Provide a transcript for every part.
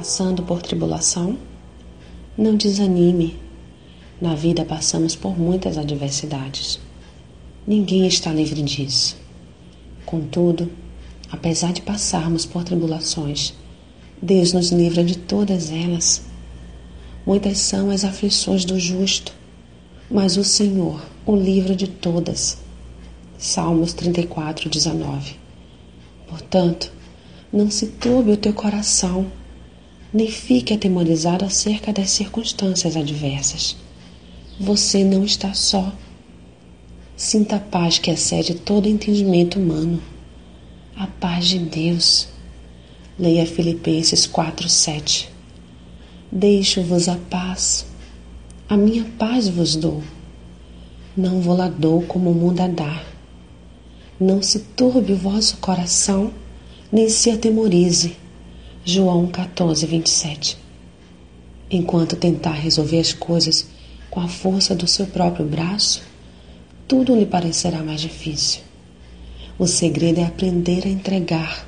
passando por tribulação? Não desanime. Na vida passamos por muitas adversidades. Ninguém está livre disso. Contudo, apesar de passarmos por tribulações, Deus nos livra de todas elas. Muitas são as aflições do justo, mas o Senhor o livra de todas. Salmos 34, 19. Portanto, não se turbe o teu coração, nem fique atemorizado acerca das circunstâncias adversas. Você não está só. Sinta a paz que excede todo entendimento humano. A paz de Deus. Leia Filipenses 4:7. Deixo-vos a paz. A minha paz vos dou. Não vou lá dou como o mundo a dar. Não se turbe o vosso coração, nem se atemorize. João 14, 27. Enquanto tentar resolver as coisas com a força do seu próprio braço, tudo lhe parecerá mais difícil. O segredo é aprender a entregar,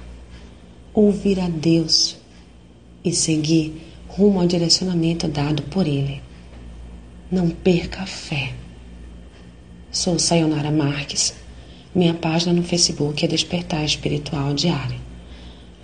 ouvir a Deus e seguir rumo ao direcionamento dado por Ele. Não perca a fé. Sou Sayonara Marques minha página no Facebook é Despertar Espiritual Diário.